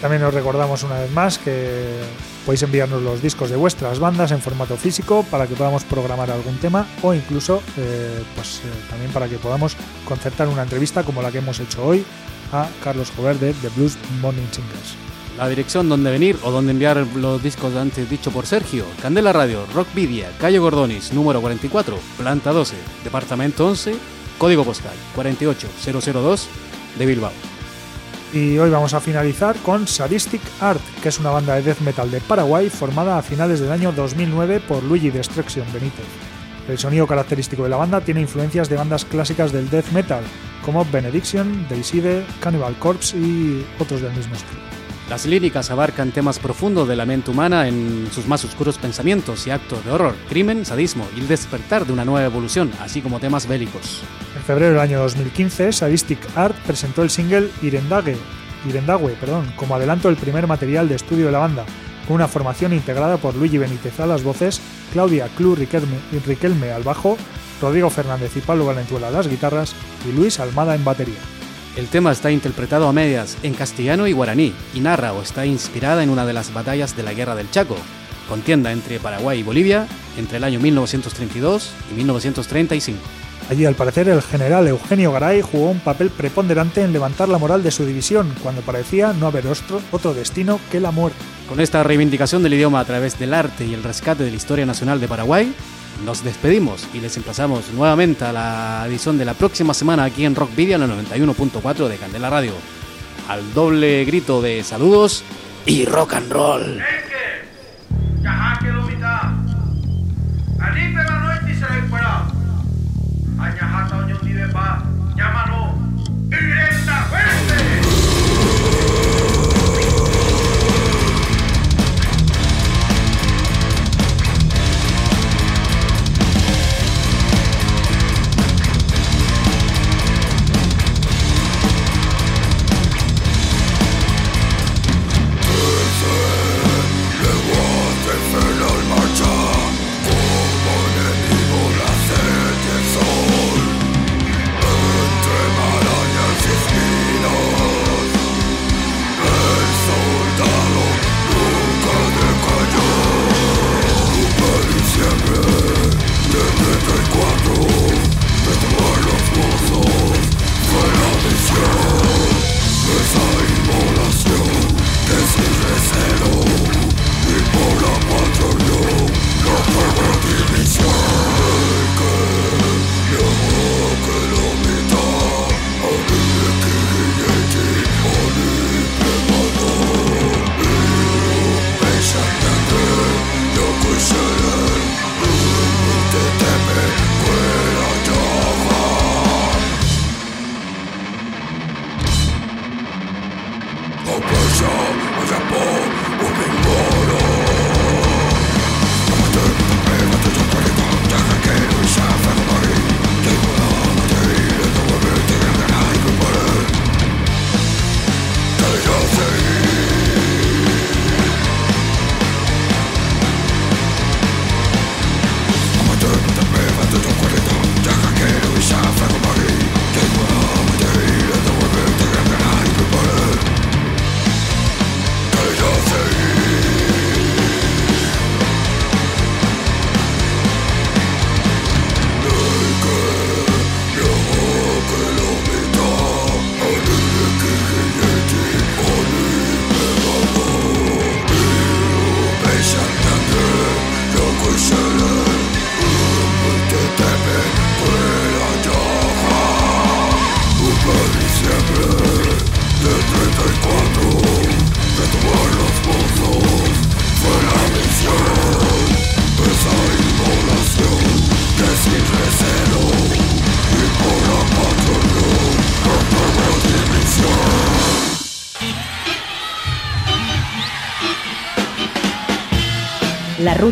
También os recordamos una vez más que podéis enviarnos los discos de vuestras bandas en formato físico para que podamos programar algún tema o incluso eh, pues, eh, también para que podamos concertar una entrevista como la que hemos hecho hoy a Carlos Jover de The Blues Morning Singers. La dirección donde venir o donde enviar los discos antes dicho por Sergio. Candela Radio, Rockvidia, Calle Gordonis, número 44, planta 12, departamento 11, código postal 48002 de Bilbao. Y hoy vamos a finalizar con Sadistic Art, que es una banda de death metal de Paraguay formada a finales del año 2009 por Luigi Destruction Benítez. El sonido característico de la banda tiene influencias de bandas clásicas del death metal, como Benediction, Deicide, Cannibal Corpse y otros del mismo estilo. Las líricas abarcan temas profundos de la mente humana en sus más oscuros pensamientos y actos de horror, crimen, sadismo y el despertar de una nueva evolución, así como temas bélicos. En febrero del año 2015, Sadistic Art presentó el single Irendague, Irendague perdón, como adelanto del primer material de estudio de la banda, con una formación integrada por Luigi Benítez a las voces, Claudia Clu Riquelme al bajo, Rodrigo Fernández y Pablo Valenzuela a las guitarras y Luis Almada en batería. El tema está interpretado a medias en castellano y guaraní y narra o está inspirada en una de las batallas de la Guerra del Chaco, contienda entre Paraguay y Bolivia entre el año 1932 y 1935. Allí, al parecer, el general Eugenio Garay jugó un papel preponderante en levantar la moral de su división, cuando parecía no haber otro, otro destino que la muerte. Con esta reivindicación del idioma a través del arte y el rescate de la historia nacional de Paraguay, nos despedimos y les emplazamos nuevamente a la edición de la próxima semana aquí en Rock Video en el 91.4 de Candela Radio. Al doble grito de saludos y rock and roll. Desde cero, y por la no división.